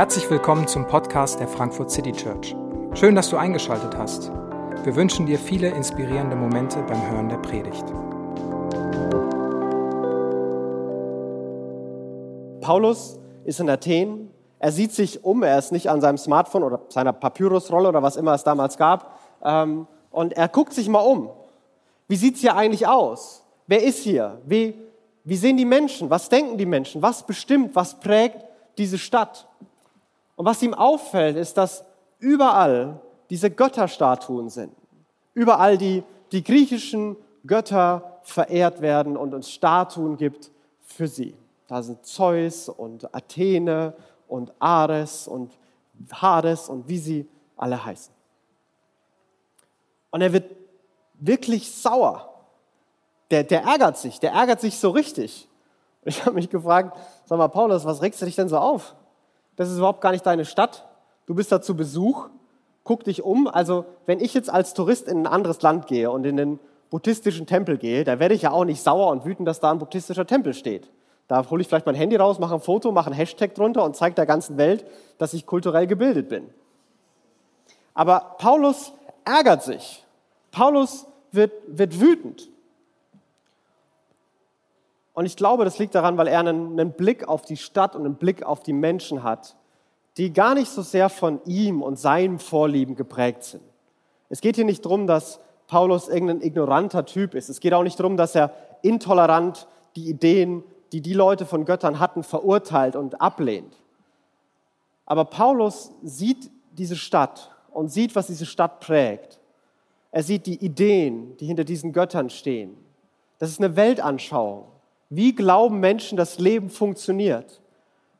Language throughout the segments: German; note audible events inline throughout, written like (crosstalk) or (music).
Herzlich willkommen zum Podcast der Frankfurt City Church. Schön, dass du eingeschaltet hast. Wir wünschen dir viele inspirierende Momente beim Hören der Predigt. Paulus ist in Athen. Er sieht sich um. Er ist nicht an seinem Smartphone oder seiner Papyrusrolle oder was immer es damals gab. Ähm, und er guckt sich mal um. Wie sieht es hier eigentlich aus? Wer ist hier? Wie, wie sehen die Menschen? Was denken die Menschen? Was bestimmt, was prägt diese Stadt? Und was ihm auffällt, ist, dass überall diese Götterstatuen sind. Überall die, die griechischen Götter verehrt werden und uns Statuen gibt für sie. Da sind Zeus und Athene und Ares und Hades und wie sie alle heißen. Und er wird wirklich sauer. Der, der ärgert sich, der ärgert sich so richtig. Ich habe mich gefragt, sag mal, Paulus, was regst du dich denn so auf? Das ist überhaupt gar nicht deine Stadt. Du bist da zu Besuch, guck dich um. Also wenn ich jetzt als Tourist in ein anderes Land gehe und in den buddhistischen Tempel gehe, da werde ich ja auch nicht sauer und wütend, dass da ein buddhistischer Tempel steht. Da hole ich vielleicht mein Handy raus, mache ein Foto, mache ein Hashtag drunter und zeige der ganzen Welt, dass ich kulturell gebildet bin. Aber Paulus ärgert sich. Paulus wird, wird wütend. Und ich glaube, das liegt daran, weil er einen, einen Blick auf die Stadt und einen Blick auf die Menschen hat, die gar nicht so sehr von ihm und seinem Vorlieben geprägt sind. Es geht hier nicht darum, dass Paulus irgendein ignoranter Typ ist. Es geht auch nicht darum, dass er intolerant die Ideen, die die Leute von Göttern hatten, verurteilt und ablehnt. Aber Paulus sieht diese Stadt und sieht, was diese Stadt prägt. Er sieht die Ideen, die hinter diesen Göttern stehen. Das ist eine Weltanschauung. Wie glauben Menschen, das Leben funktioniert?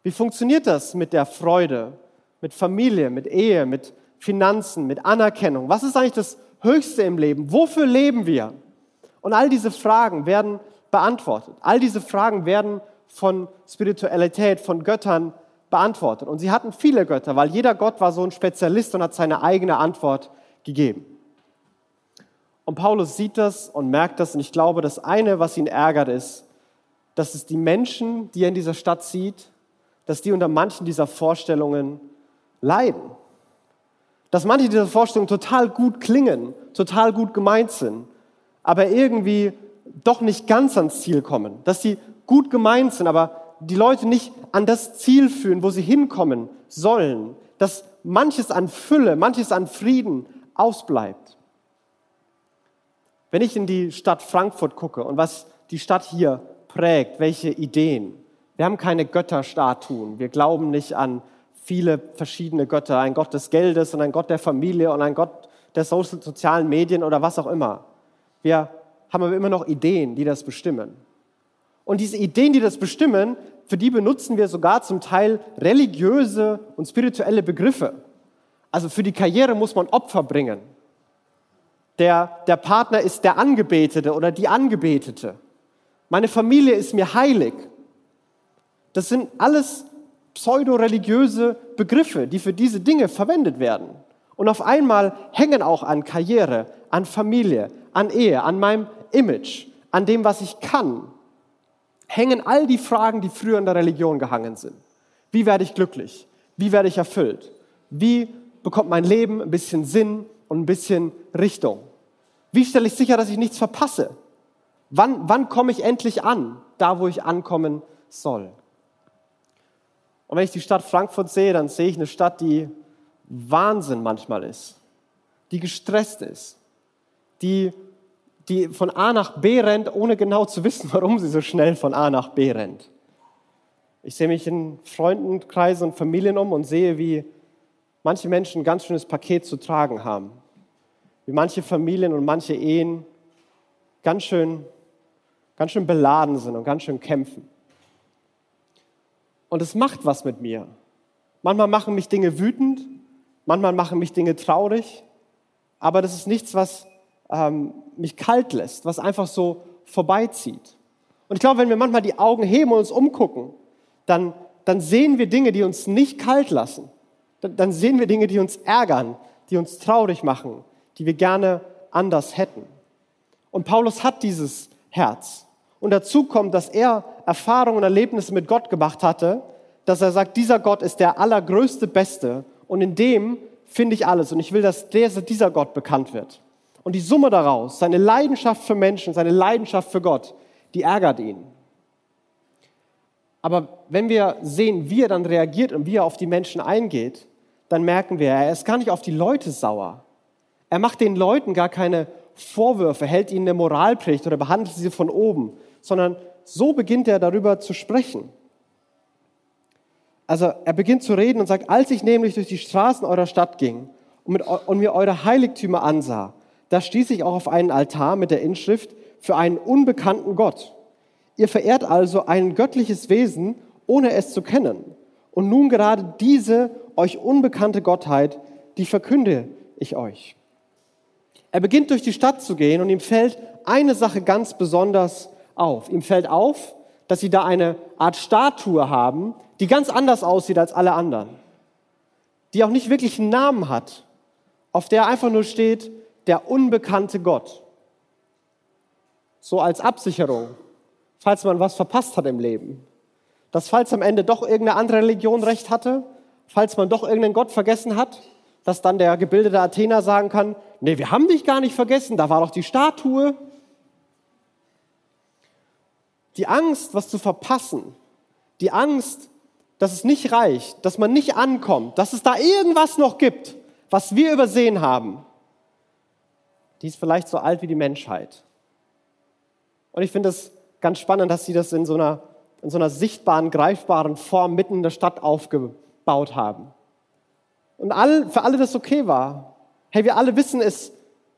Wie funktioniert das mit der Freude, mit Familie, mit Ehe, mit Finanzen, mit Anerkennung? Was ist eigentlich das Höchste im Leben? Wofür leben wir? Und all diese Fragen werden beantwortet. All diese Fragen werden von Spiritualität, von Göttern beantwortet. Und sie hatten viele Götter, weil jeder Gott war so ein Spezialist und hat seine eigene Antwort gegeben. Und Paulus sieht das und merkt das. Und ich glaube, das eine, was ihn ärgert, ist, dass es die Menschen, die er in dieser Stadt sieht, dass die unter manchen dieser Vorstellungen leiden. Dass manche dieser Vorstellungen total gut klingen, total gut gemeint sind, aber irgendwie doch nicht ganz ans Ziel kommen. Dass sie gut gemeint sind, aber die Leute nicht an das Ziel führen, wo sie hinkommen sollen. Dass manches an Fülle, manches an Frieden ausbleibt. Wenn ich in die Stadt Frankfurt gucke und was die Stadt hier prägt, welche Ideen. Wir haben keine Götterstatuen. Wir glauben nicht an viele verschiedene Götter. Ein Gott des Geldes und ein Gott der Familie und ein Gott der sozialen Medien oder was auch immer. Wir haben aber immer noch Ideen, die das bestimmen. Und diese Ideen, die das bestimmen, für die benutzen wir sogar zum Teil religiöse und spirituelle Begriffe. Also für die Karriere muss man Opfer bringen. Der, der Partner ist der Angebetete oder die Angebetete. Meine Familie ist mir heilig. Das sind alles pseudo-religiöse Begriffe, die für diese Dinge verwendet werden. Und auf einmal hängen auch an Karriere, an Familie, an Ehe, an meinem Image, an dem, was ich kann, hängen all die Fragen, die früher in der Religion gehangen sind. Wie werde ich glücklich? Wie werde ich erfüllt? Wie bekommt mein Leben ein bisschen Sinn und ein bisschen Richtung? Wie stelle ich sicher, dass ich nichts verpasse? Wann, wann komme ich endlich an, da wo ich ankommen soll? Und wenn ich die Stadt Frankfurt sehe, dann sehe ich eine Stadt, die Wahnsinn manchmal ist, die gestresst ist, die, die von A nach B rennt, ohne genau zu wissen, (laughs) warum sie so schnell von A nach B rennt. Ich sehe mich in Freundenkreisen und Familien um und sehe, wie manche Menschen ein ganz schönes Paket zu tragen haben. Wie manche Familien und manche Ehen ganz schön ganz schön beladen sind und ganz schön kämpfen. Und es macht was mit mir. Manchmal machen mich Dinge wütend, manchmal machen mich Dinge traurig, aber das ist nichts, was ähm, mich kalt lässt, was einfach so vorbeizieht. Und ich glaube, wenn wir manchmal die Augen heben und uns umgucken, dann, dann sehen wir Dinge, die uns nicht kalt lassen. Dann, dann sehen wir Dinge, die uns ärgern, die uns traurig machen, die wir gerne anders hätten. Und Paulus hat dieses Herz. Und dazu kommt, dass er Erfahrungen und Erlebnisse mit Gott gemacht hatte, dass er sagt, dieser Gott ist der allergrößte, beste und in dem finde ich alles und ich will, dass dieser Gott bekannt wird. Und die Summe daraus, seine Leidenschaft für Menschen, seine Leidenschaft für Gott, die ärgert ihn. Aber wenn wir sehen, wie er dann reagiert und wie er auf die Menschen eingeht, dann merken wir, er ist gar nicht auf die Leute sauer. Er macht den Leuten gar keine Vorwürfe, hält ihnen eine Moralpredigt oder behandelt sie von oben, sondern so beginnt er darüber zu sprechen. Also er beginnt zu reden und sagt, als ich nämlich durch die Straßen eurer Stadt ging und, mit, und mir eure Heiligtümer ansah, da stieß ich auch auf einen Altar mit der Inschrift für einen unbekannten Gott. Ihr verehrt also ein göttliches Wesen, ohne es zu kennen. Und nun gerade diese euch unbekannte Gottheit, die verkünde ich euch. Er beginnt durch die Stadt zu gehen und ihm fällt eine Sache ganz besonders auf. Ihm fällt auf, dass sie da eine Art Statue haben, die ganz anders aussieht als alle anderen. Die auch nicht wirklich einen Namen hat, auf der einfach nur steht, der unbekannte Gott. So als Absicherung, falls man was verpasst hat im Leben. Dass falls am Ende doch irgendeine andere Religion recht hatte, falls man doch irgendeinen Gott vergessen hat, dass dann der gebildete Athener sagen kann, nee, wir haben dich gar nicht vergessen, da war doch die Statue. Die Angst, was zu verpassen, die Angst, dass es nicht reicht, dass man nicht ankommt, dass es da irgendwas noch gibt, was wir übersehen haben, die ist vielleicht so alt wie die Menschheit. Und ich finde es ganz spannend, dass sie das in so einer, in so einer sichtbaren, greifbaren Form mitten in der Stadt aufgebaut haben. Und all, für alle das okay war. Hey, wir alle wissen, es,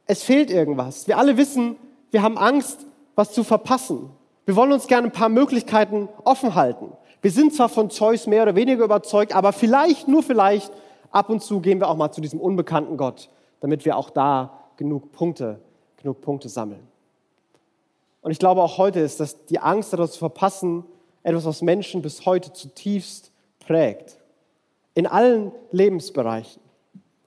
es fehlt irgendwas. Wir alle wissen, wir haben Angst, was zu verpassen. Wir wollen uns gerne ein paar Möglichkeiten offen halten. Wir sind zwar von Zeus mehr oder weniger überzeugt, aber vielleicht, nur vielleicht, ab und zu gehen wir auch mal zu diesem unbekannten Gott, damit wir auch da genug Punkte, genug Punkte sammeln. Und ich glaube auch heute ist, dass die Angst, etwas zu verpassen, etwas, was Menschen bis heute zutiefst prägt. In allen Lebensbereichen.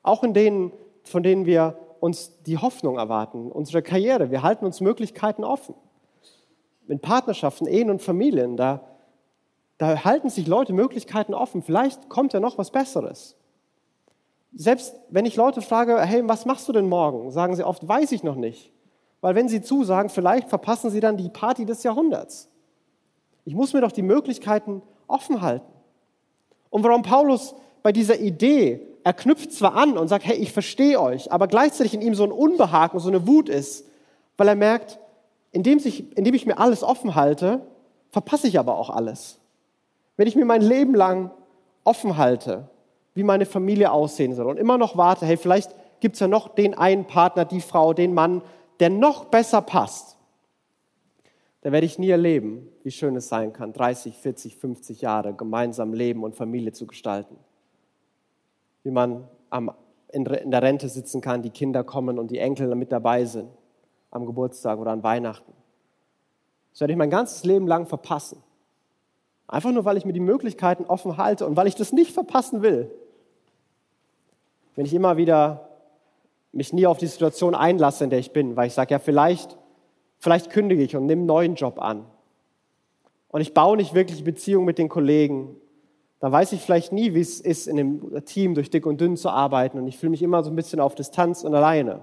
Auch in denen, von denen wir uns die Hoffnung erwarten, unsere Karriere. Wir halten uns Möglichkeiten offen. In Partnerschaften, Ehen und Familien, da, da halten sich Leute Möglichkeiten offen. Vielleicht kommt ja noch was Besseres. Selbst wenn ich Leute frage, hey, was machst du denn morgen? Sagen sie oft, weiß ich noch nicht. Weil wenn sie zusagen, vielleicht verpassen sie dann die Party des Jahrhunderts. Ich muss mir doch die Möglichkeiten offen halten. Und warum Paulus bei dieser Idee, er knüpft zwar an und sagt, hey, ich verstehe euch, aber gleichzeitig in ihm so ein Unbehagen, so eine Wut ist, weil er merkt, indem, sich, indem ich mir alles offen halte, verpasse ich aber auch alles. Wenn ich mir mein Leben lang offen halte, wie meine Familie aussehen soll und immer noch warte, hey, vielleicht gibt es ja noch den einen Partner, die Frau, den Mann, der noch besser passt, dann werde ich nie erleben, wie schön es sein kann, 30, 40, 50 Jahre gemeinsam Leben und Familie zu gestalten. Wie man am, in der Rente sitzen kann, die Kinder kommen und die Enkel mit dabei sind, am Geburtstag oder an Weihnachten. Das werde ich mein ganzes Leben lang verpassen. Einfach nur, weil ich mir die Möglichkeiten offen halte und weil ich das nicht verpassen will wenn ich immer wieder mich nie auf die Situation einlasse, in der ich bin, weil ich sage, ja, vielleicht, vielleicht kündige ich und nehme einen neuen Job an. Und ich baue nicht wirklich Beziehungen mit den Kollegen. Da weiß ich vielleicht nie, wie es ist, in einem Team durch dick und dünn zu arbeiten. Und ich fühle mich immer so ein bisschen auf Distanz und alleine.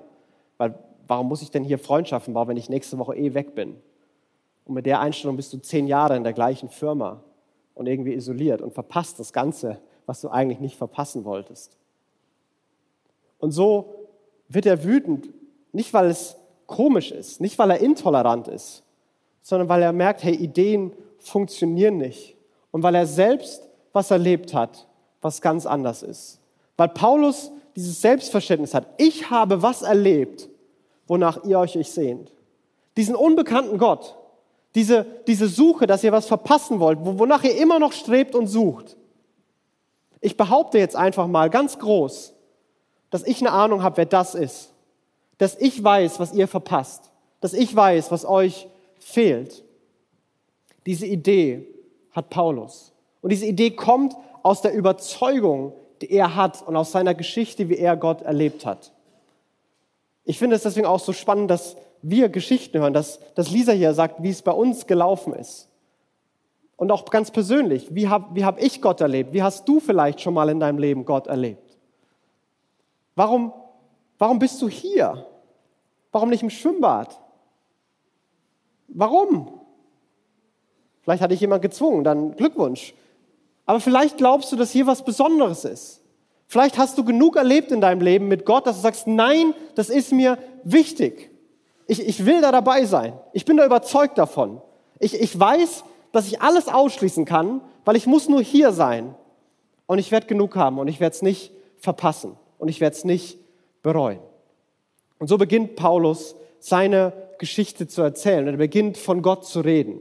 Weil warum muss ich denn hier Freundschaften bauen, wenn ich nächste Woche eh weg bin? Und mit der Einstellung bist du zehn Jahre in der gleichen Firma und irgendwie isoliert und verpasst das Ganze, was du eigentlich nicht verpassen wolltest. Und so wird er wütend, nicht weil es komisch ist, nicht weil er intolerant ist, sondern weil er merkt, hey, Ideen funktionieren nicht. Und weil er selbst was erlebt hat, was ganz anders ist. Weil Paulus dieses Selbstverständnis hat, ich habe was erlebt, wonach ihr euch sehnt. Diesen unbekannten Gott, diese, diese Suche, dass ihr was verpassen wollt, wonach ihr immer noch strebt und sucht. Ich behaupte jetzt einfach mal ganz groß, dass ich eine Ahnung habe, wer das ist. Dass ich weiß, was ihr verpasst. Dass ich weiß, was euch fehlt. Diese Idee hat Paulus. Und diese Idee kommt aus der Überzeugung, die er hat und aus seiner Geschichte, wie er Gott erlebt hat. Ich finde es deswegen auch so spannend, dass wir Geschichten hören, dass, dass Lisa hier sagt, wie es bei uns gelaufen ist. Und auch ganz persönlich, wie habe wie hab ich Gott erlebt? Wie hast du vielleicht schon mal in deinem Leben Gott erlebt? Warum, warum bist du hier? Warum nicht im Schwimmbad? Warum? Vielleicht hat dich jemand gezwungen, dann Glückwunsch. Aber vielleicht glaubst du, dass hier was Besonderes ist. Vielleicht hast du genug erlebt in deinem Leben mit Gott, dass du sagst, nein, das ist mir wichtig. Ich, ich will da dabei sein. Ich bin da überzeugt davon. Ich, ich weiß, dass ich alles ausschließen kann, weil ich muss nur hier sein. Und ich werde genug haben und ich werde es nicht verpassen und ich werde es nicht bereuen. Und so beginnt Paulus seine Geschichte zu erzählen. Er beginnt von Gott zu reden.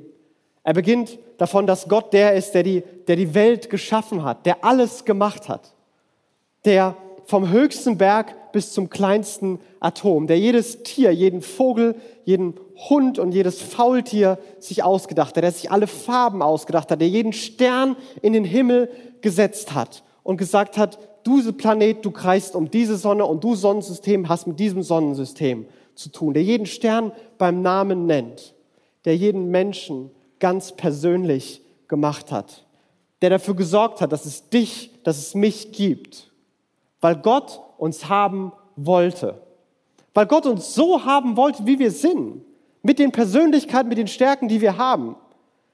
Er beginnt davon, dass Gott der ist, der die, der die Welt geschaffen hat, der alles gemacht hat, der vom höchsten Berg bis zum kleinsten Atom, der jedes Tier, jeden Vogel, jeden Hund und jedes Faultier sich ausgedacht hat, der sich alle Farben ausgedacht hat, der jeden Stern in den Himmel gesetzt hat und gesagt hat, du Planet, du kreist um diese Sonne und du Sonnensystem hast mit diesem Sonnensystem zu tun, der jeden Stern beim Namen nennt, der jeden Menschen ganz persönlich gemacht hat, der dafür gesorgt hat, dass es dich, dass es mich gibt weil Gott uns haben wollte. Weil Gott uns so haben wollte, wie wir sind. Mit den Persönlichkeiten, mit den Stärken, die wir haben.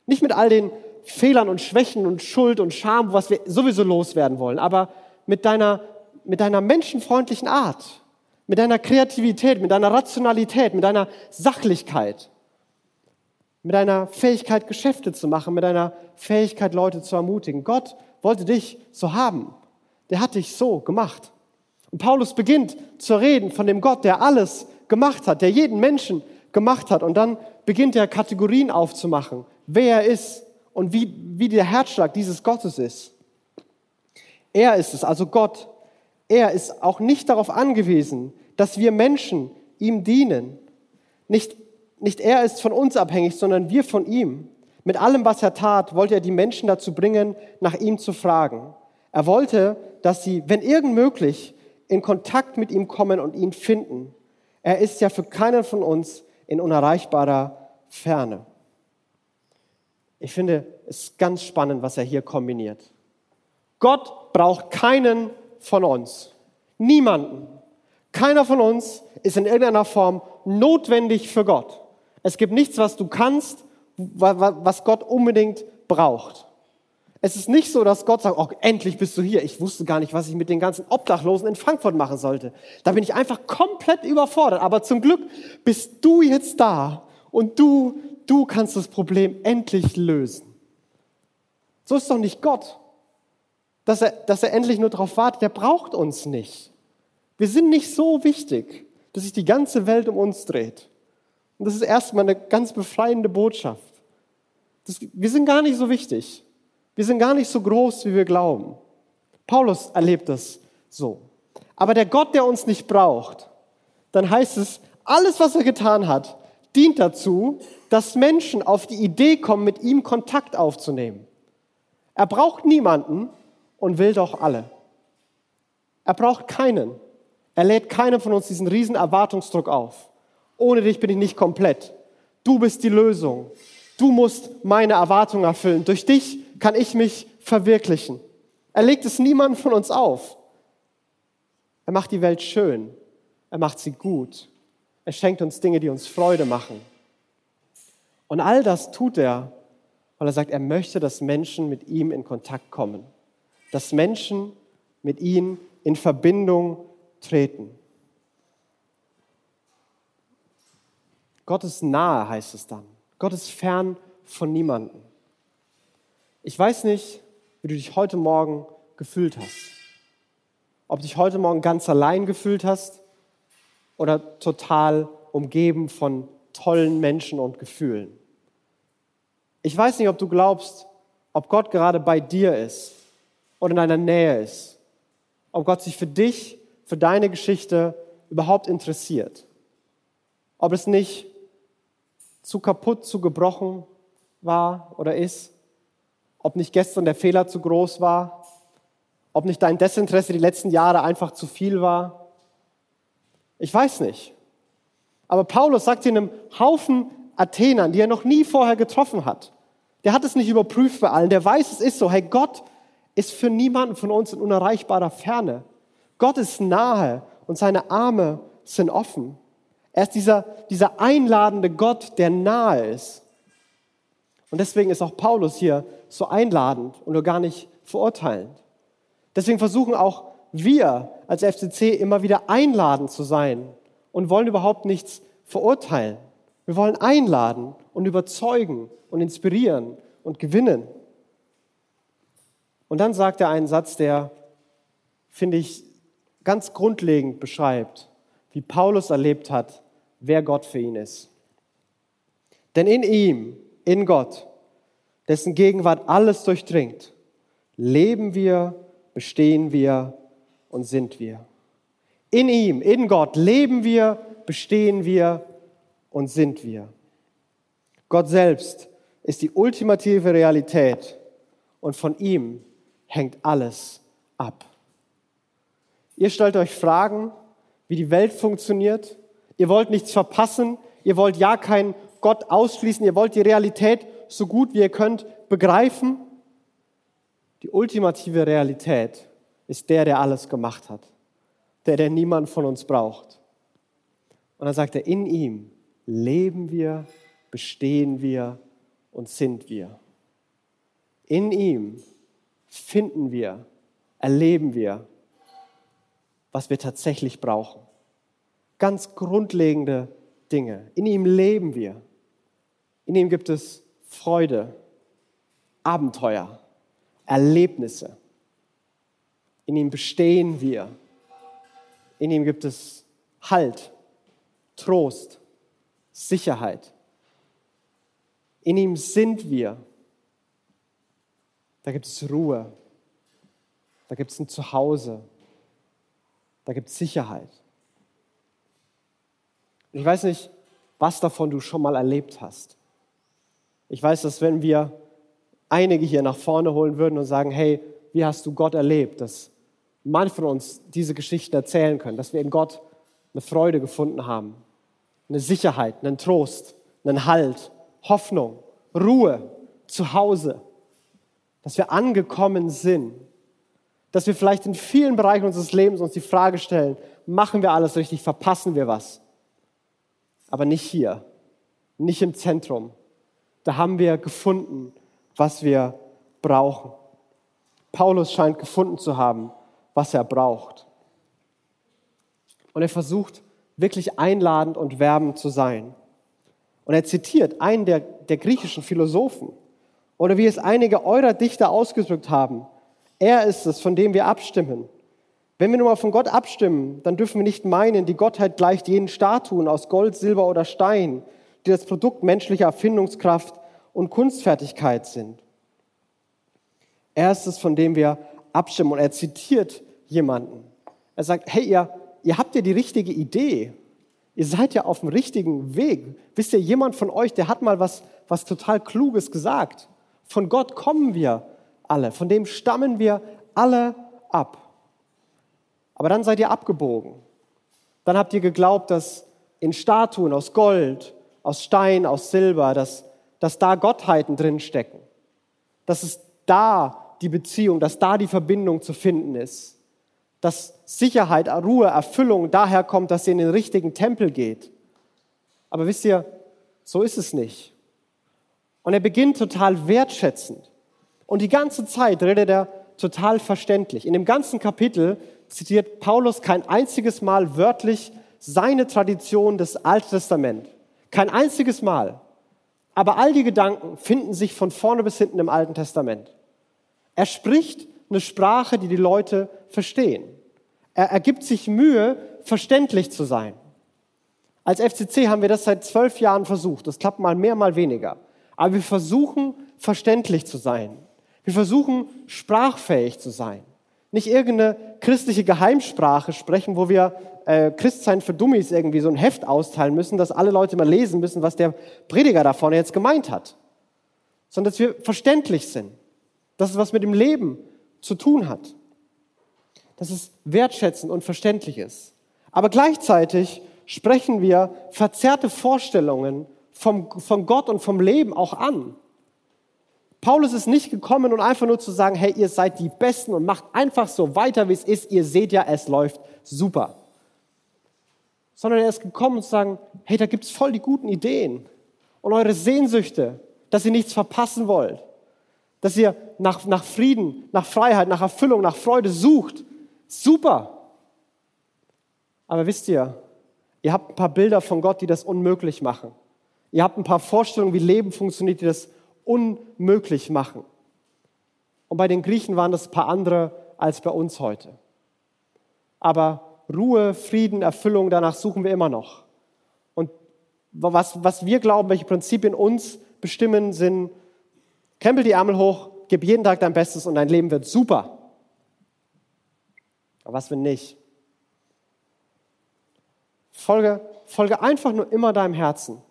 Nicht mit all den Fehlern und Schwächen und Schuld und Scham, was wir sowieso loswerden wollen, aber mit deiner, mit deiner menschenfreundlichen Art, mit deiner Kreativität, mit deiner Rationalität, mit deiner Sachlichkeit, mit deiner Fähigkeit, Geschäfte zu machen, mit deiner Fähigkeit, Leute zu ermutigen. Gott wollte dich so haben der hat dich so gemacht. Und Paulus beginnt zu reden von dem Gott, der alles gemacht hat, der jeden Menschen gemacht hat. Und dann beginnt er Kategorien aufzumachen, wer er ist und wie, wie der Herzschlag dieses Gottes ist. Er ist es, also Gott. Er ist auch nicht darauf angewiesen, dass wir Menschen ihm dienen. Nicht, nicht er ist von uns abhängig, sondern wir von ihm. Mit allem, was er tat, wollte er die Menschen dazu bringen, nach ihm zu fragen. Er wollte, dass sie, wenn irgend möglich, in Kontakt mit ihm kommen und ihn finden. Er ist ja für keinen von uns in unerreichbarer Ferne. Ich finde es ganz spannend, was er hier kombiniert. Gott braucht keinen von uns. Niemanden. Keiner von uns ist in irgendeiner Form notwendig für Gott. Es gibt nichts, was du kannst, was Gott unbedingt braucht. Es ist nicht so, dass Gott sagt, oh, endlich bist du hier. Ich wusste gar nicht, was ich mit den ganzen Obdachlosen in Frankfurt machen sollte. Da bin ich einfach komplett überfordert. Aber zum Glück bist du jetzt da und du, du kannst das Problem endlich lösen. So ist doch nicht Gott, dass er, dass er endlich nur darauf wartet. Der braucht uns nicht. Wir sind nicht so wichtig, dass sich die ganze Welt um uns dreht. Und das ist erstmal eine ganz befreiende Botschaft. Das, wir sind gar nicht so wichtig. Wir sind gar nicht so groß, wie wir glauben. Paulus erlebt das so. Aber der Gott, der uns nicht braucht, dann heißt es, alles, was er getan hat, dient dazu, dass Menschen auf die Idee kommen, mit ihm Kontakt aufzunehmen. Er braucht niemanden und will doch alle. Er braucht keinen. Er lädt keinem von uns diesen riesen Erwartungsdruck auf. Ohne dich bin ich nicht komplett. Du bist die Lösung. Du musst meine Erwartungen erfüllen. Durch dich kann ich mich verwirklichen. Er legt es niemandem von uns auf. Er macht die Welt schön. Er macht sie gut. Er schenkt uns Dinge, die uns Freude machen. Und all das tut er, weil er sagt, er möchte, dass Menschen mit ihm in Kontakt kommen. Dass Menschen mit ihm in Verbindung treten. Gott ist nahe, heißt es dann. Gott ist fern von niemandem. Ich weiß nicht, wie du dich heute Morgen gefühlt hast. Ob du dich heute Morgen ganz allein gefühlt hast oder total umgeben von tollen Menschen und Gefühlen. Ich weiß nicht, ob du glaubst, ob Gott gerade bei dir ist oder in deiner Nähe ist. Ob Gott sich für dich, für deine Geschichte überhaupt interessiert. Ob es nicht zu kaputt, zu gebrochen war oder ist. Ob nicht gestern der Fehler zu groß war. Ob nicht dein Desinteresse die letzten Jahre einfach zu viel war. Ich weiß nicht. Aber Paulus sagt in einem Haufen Athenern, die er noch nie vorher getroffen hat, Der hat es nicht überprüft bei allen. Der weiß, es ist so. Hey, Gott ist für niemanden von uns in unerreichbarer Ferne. Gott ist nahe und seine Arme sind offen. Er ist dieser, dieser einladende Gott, der nahe ist. Und deswegen ist auch Paulus hier so einladend und nur gar nicht verurteilend. Deswegen versuchen auch wir als FCC immer wieder einladend zu sein und wollen überhaupt nichts verurteilen. Wir wollen einladen und überzeugen und inspirieren und gewinnen. Und dann sagt er einen Satz, der, finde ich, ganz grundlegend beschreibt, wie Paulus erlebt hat, wer Gott für ihn ist. Denn in ihm, in Gott, dessen Gegenwart alles durchdringt, leben wir, bestehen wir und sind wir. In ihm, in Gott leben wir, bestehen wir und sind wir. Gott selbst ist die ultimative Realität und von ihm hängt alles ab. Ihr stellt euch Fragen, wie die Welt funktioniert. Ihr wollt nichts verpassen. Ihr wollt ja keinen Gott ausschließen. Ihr wollt die Realität so gut wie ihr könnt begreifen. Die ultimative Realität ist der, der alles gemacht hat. Der, der niemand von uns braucht. Und dann sagt er, in ihm leben wir, bestehen wir und sind wir. In ihm finden wir, erleben wir, was wir tatsächlich brauchen. Ganz grundlegende Dinge. In ihm leben wir. In ihm gibt es Freude, Abenteuer, Erlebnisse. In ihm bestehen wir. In ihm gibt es Halt, Trost, Sicherheit. In ihm sind wir. Da gibt es Ruhe. Da gibt es ein Zuhause. Da gibt es Sicherheit. Ich weiß nicht, was davon du schon mal erlebt hast. Ich weiß, dass wenn wir einige hier nach vorne holen würden und sagen, hey, wie hast du Gott erlebt, dass manche von uns diese Geschichten erzählen können, dass wir in Gott eine Freude gefunden haben, eine Sicherheit, einen Trost, einen Halt, Hoffnung, Ruhe, Zuhause, dass wir angekommen sind, dass wir vielleicht in vielen Bereichen unseres Lebens uns die Frage stellen, machen wir alles richtig, verpassen wir was? Aber nicht hier, nicht im Zentrum. Da haben wir gefunden, was wir brauchen. Paulus scheint gefunden zu haben, was er braucht. Und er versucht wirklich einladend und werbend zu sein. Und er zitiert einen der, der griechischen Philosophen. Oder wie es einige eurer Dichter ausgedrückt haben, er ist es, von dem wir abstimmen. Wenn wir nun mal von Gott abstimmen, dann dürfen wir nicht meinen, die Gottheit gleicht jenen Statuen aus Gold, Silber oder Stein, die das Produkt menschlicher Erfindungskraft und Kunstfertigkeit sind. Er ist es, von dem wir abstimmen. Und er zitiert jemanden. Er sagt, hey, ihr, ihr habt ja die richtige Idee. Ihr seid ja auf dem richtigen Weg. Wisst ihr, jemand von euch, der hat mal was, was total Kluges gesagt. Von Gott kommen wir alle. Von dem stammen wir alle ab. Aber dann seid ihr abgebogen. Dann habt ihr geglaubt, dass in Statuen aus Gold, aus Stein, aus Silber, dass, dass da Gottheiten drinstecken. Dass es da die Beziehung, dass da die Verbindung zu finden ist. Dass Sicherheit, Ruhe, Erfüllung daher kommt, dass ihr in den richtigen Tempel geht. Aber wisst ihr, so ist es nicht. Und er beginnt total wertschätzend. Und die ganze Zeit redet er total verständlich. In dem ganzen Kapitel zitiert Paulus kein einziges Mal wörtlich seine Tradition des Alten Testament. Kein einziges Mal. Aber all die Gedanken finden sich von vorne bis hinten im Alten Testament. Er spricht eine Sprache, die die Leute verstehen. Er, er gibt sich Mühe, verständlich zu sein. Als FCC haben wir das seit zwölf Jahren versucht. Das klappt mal mehr, mal weniger. Aber wir versuchen, verständlich zu sein. Wir versuchen, sprachfähig zu sein. Nicht irgendeine christliche Geheimsprache sprechen, wo wir äh, Christsein für Dummies irgendwie so ein Heft austeilen müssen, dass alle Leute mal lesen müssen, was der Prediger da vorne jetzt gemeint hat. Sondern dass wir verständlich sind dass es was mit dem Leben zu tun hat, dass es wertschätzend und verständlich ist. Aber gleichzeitig sprechen wir verzerrte Vorstellungen vom, von Gott und vom Leben auch an. Paulus ist nicht gekommen, um einfach nur zu sagen, hey, ihr seid die Besten und macht einfach so weiter, wie es ist. Ihr seht ja, es läuft super. Sondern er ist gekommen, um zu sagen, hey, da gibt es voll die guten Ideen und eure Sehnsüchte, dass ihr nichts verpassen wollt, dass ihr nach, nach Frieden, nach Freiheit, nach Erfüllung, nach Freude sucht. Super. Aber wisst ihr, ihr habt ein paar Bilder von Gott, die das unmöglich machen. Ihr habt ein paar Vorstellungen, wie Leben funktioniert, die das unmöglich machen. Und bei den Griechen waren das ein paar andere als bei uns heute. Aber Ruhe, Frieden, Erfüllung, danach suchen wir immer noch. Und was, was wir glauben, welche Prinzipien uns bestimmen, sind, krempel die Ärmel hoch, gib jeden Tag dein Bestes und dein Leben wird super. Aber was, wenn nicht? Folge, folge einfach nur immer deinem Herzen.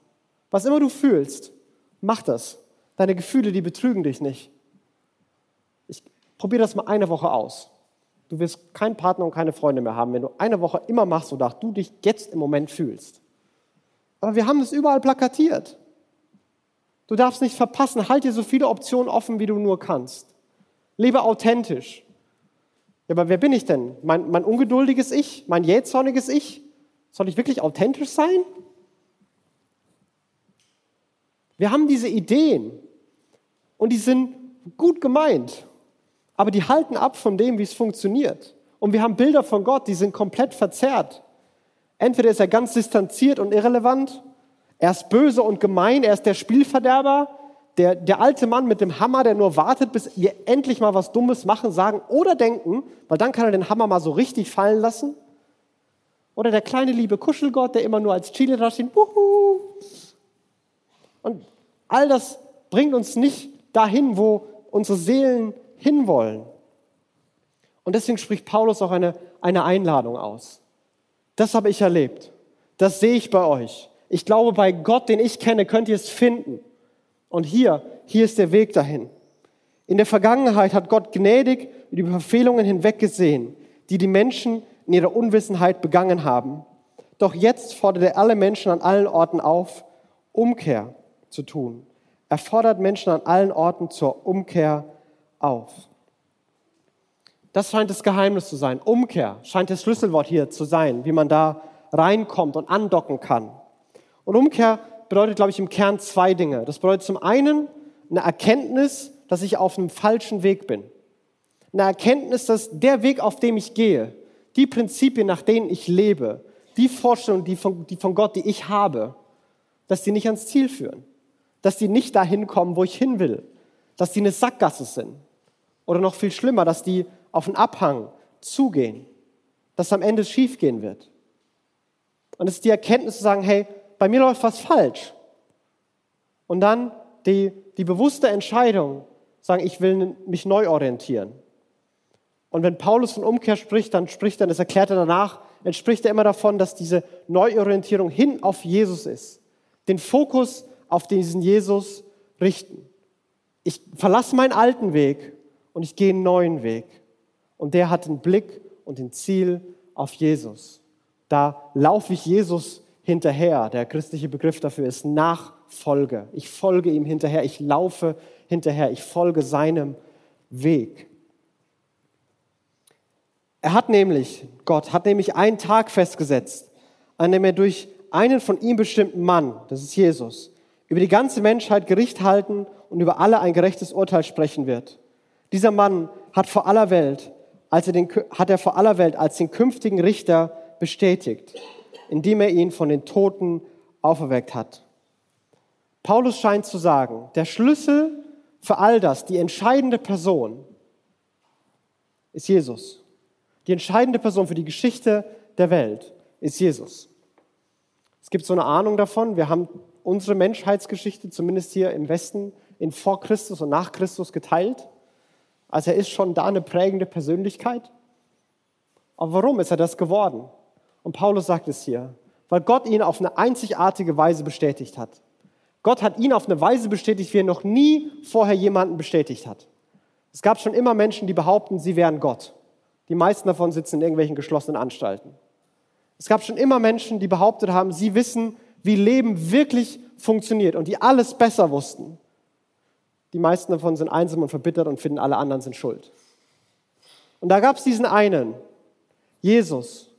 Was immer du fühlst, mach das. Deine Gefühle, die betrügen dich nicht. Ich probiere das mal eine Woche aus. Du wirst keinen Partner und keine Freunde mehr haben, wenn du eine Woche immer machst, wonach du dich jetzt im Moment fühlst. Aber wir haben das überall plakatiert. Du darfst nicht verpassen, halt dir so viele Optionen offen, wie du nur kannst. Lebe authentisch. Ja, aber wer bin ich denn? Mein, mein ungeduldiges Ich? Mein jähzorniges Ich? Soll ich wirklich authentisch sein? Wir haben diese Ideen und die sind gut gemeint, aber die halten ab von dem, wie es funktioniert. Und wir haben Bilder von Gott, die sind komplett verzerrt. Entweder ist er ganz distanziert und irrelevant, er ist böse und gemein, er ist der Spielverderber, der, der alte Mann mit dem Hammer, der nur wartet, bis wir endlich mal was Dummes machen, sagen oder denken, weil dann kann er den Hammer mal so richtig fallen lassen. Oder der kleine liebe Kuschelgott, der immer nur als Chile da. Wuhu. Und all das bringt uns nicht dahin, wo unsere Seelen hinwollen. Und deswegen spricht Paulus auch eine, eine Einladung aus. Das habe ich erlebt. Das sehe ich bei euch. Ich glaube, bei Gott, den ich kenne, könnt ihr es finden. Und hier, hier ist der Weg dahin. In der Vergangenheit hat Gott gnädig über die Verfehlungen hinweggesehen, die die Menschen in ihrer Unwissenheit begangen haben. Doch jetzt fordert er alle Menschen an allen Orten auf, Umkehr zu tun. Er fordert Menschen an allen Orten zur Umkehr auf. Das scheint das Geheimnis zu sein. Umkehr scheint das Schlüsselwort hier zu sein, wie man da reinkommt und andocken kann. Und Umkehr bedeutet, glaube ich, im Kern zwei Dinge. Das bedeutet zum einen eine Erkenntnis, dass ich auf einem falschen Weg bin. Eine Erkenntnis, dass der Weg, auf dem ich gehe, die Prinzipien, nach denen ich lebe, die Vorstellungen, die von, die von Gott, die ich habe, dass die nicht ans Ziel führen. Dass die nicht dahin kommen, wo ich hin will. Dass die eine Sackgasse sind. Oder noch viel schlimmer, dass die auf einen Abhang zugehen. Dass am Ende schief gehen wird. Und es ist die Erkenntnis zu sagen, hey, bei mir läuft was falsch. Und dann die, die bewusste Entscheidung, sagen, ich will mich neu orientieren. Und wenn Paulus von Umkehr spricht, dann spricht er, das erklärt er danach, dann spricht er immer davon, dass diese Neuorientierung hin auf Jesus ist. Den Fokus auf diesen Jesus richten. Ich verlasse meinen alten Weg und ich gehe einen neuen Weg. Und der hat den Blick und den Ziel auf Jesus. Da laufe ich Jesus hinterher. Der christliche Begriff dafür ist Nachfolge. Ich folge ihm hinterher, ich laufe hinterher, ich folge seinem Weg. Er hat nämlich, Gott hat nämlich einen Tag festgesetzt, an dem er durch einen von ihm bestimmten Mann, das ist Jesus, über die ganze Menschheit Gericht halten und über alle ein gerechtes Urteil sprechen wird. Dieser Mann hat vor aller Welt, als er den, hat er vor aller Welt als den künftigen Richter bestätigt indem er ihn von den Toten auferweckt hat. Paulus scheint zu sagen, der Schlüssel für all das, die entscheidende Person, ist Jesus. Die entscheidende Person für die Geschichte der Welt ist Jesus. Es gibt so eine Ahnung davon, wir haben unsere Menschheitsgeschichte, zumindest hier im Westen, in vor Christus und nach Christus geteilt. Also er ist schon da eine prägende Persönlichkeit. Aber warum ist er das geworden? Und Paulus sagt es hier, weil Gott ihn auf eine einzigartige Weise bestätigt hat. Gott hat ihn auf eine Weise bestätigt, wie er noch nie vorher jemanden bestätigt hat. Es gab schon immer Menschen, die behaupten, sie wären Gott. Die meisten davon sitzen in irgendwelchen geschlossenen Anstalten. Es gab schon immer Menschen, die behauptet haben, sie wissen, wie Leben wirklich funktioniert und die alles besser wussten. Die meisten davon sind einsam und verbittert und finden, alle anderen sind schuld. Und da gab es diesen einen, Jesus,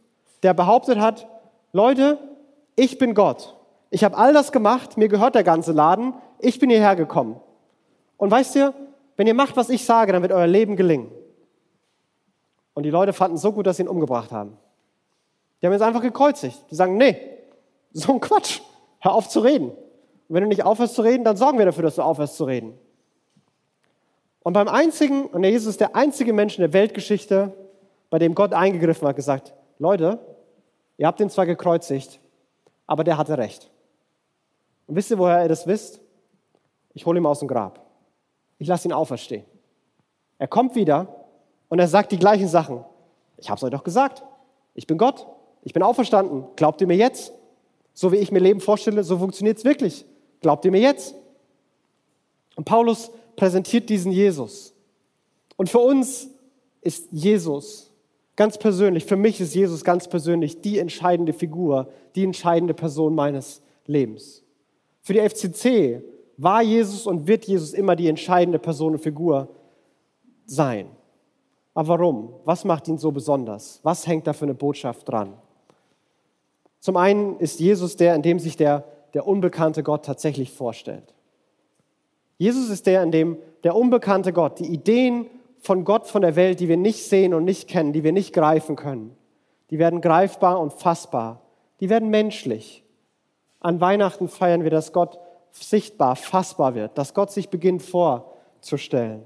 der behauptet hat, Leute, ich bin Gott. Ich habe all das gemacht, mir gehört der ganze Laden, ich bin hierher gekommen. Und weißt ihr, wenn ihr macht, was ich sage, dann wird euer Leben gelingen. Und die Leute fanden es so gut, dass sie ihn umgebracht haben. Die haben ihn einfach gekreuzigt. Die sagen, nee, so ein Quatsch, hör auf zu reden. Und wenn du nicht aufhörst zu reden, dann sorgen wir dafür, dass du aufhörst zu reden. Und beim einzigen, und Jesus ist der einzige Mensch in der Weltgeschichte, bei dem Gott eingegriffen hat, gesagt, Leute, ihr habt ihn zwar gekreuzigt, aber der hatte recht. Und wisst ihr, woher ihr das wisst? Ich hole ihn aus dem Grab. Ich lasse ihn auferstehen. Er kommt wieder und er sagt die gleichen Sachen. Ich habe es euch doch gesagt. Ich bin Gott. Ich bin auferstanden. Glaubt ihr mir jetzt? So wie ich mir Leben vorstelle, so funktioniert es wirklich. Glaubt ihr mir jetzt? Und Paulus präsentiert diesen Jesus. Und für uns ist Jesus ganz persönlich, für mich ist Jesus ganz persönlich die entscheidende Figur, die entscheidende Person meines Lebens. Für die FCC war Jesus und wird Jesus immer die entscheidende Person und Figur sein. Aber warum? Was macht ihn so besonders? Was hängt da für eine Botschaft dran? Zum einen ist Jesus der, in dem sich der, der unbekannte Gott tatsächlich vorstellt. Jesus ist der, in dem der unbekannte Gott die Ideen von Gott, von der Welt, die wir nicht sehen und nicht kennen, die wir nicht greifen können, die werden greifbar und fassbar, die werden menschlich. An Weihnachten feiern wir, dass Gott sichtbar, fassbar wird, dass Gott sich beginnt vorzustellen.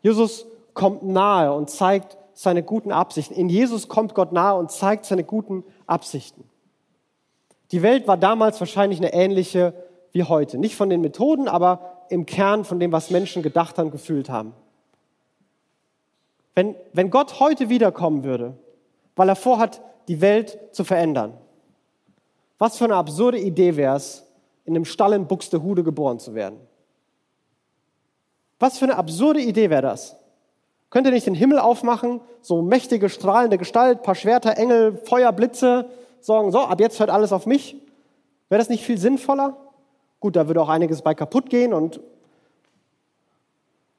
Jesus kommt nahe und zeigt seine guten Absichten. In Jesus kommt Gott nahe und zeigt seine guten Absichten. Die Welt war damals wahrscheinlich eine ähnliche wie heute. Nicht von den Methoden, aber im Kern von dem, was Menschen gedacht haben, gefühlt haben. Wenn, wenn Gott heute wiederkommen würde, weil er vorhat, die Welt zu verändern, was für eine absurde Idee wäre es, in einem Stall in Buxtehude geboren zu werden. Was für eine absurde Idee wäre das? Könnt ihr nicht den Himmel aufmachen, so mächtige, strahlende Gestalt, paar Schwerter, Engel, Feuer, Blitze, sagen, so, ab jetzt hört alles auf mich? Wäre das nicht viel sinnvoller? Gut, da würde auch einiges bei kaputt gehen und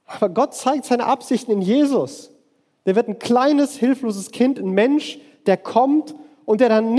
aber Gott zeigt seine Absichten in Jesus. Der wird ein kleines, hilfloses Kind, ein Mensch, der kommt und der dann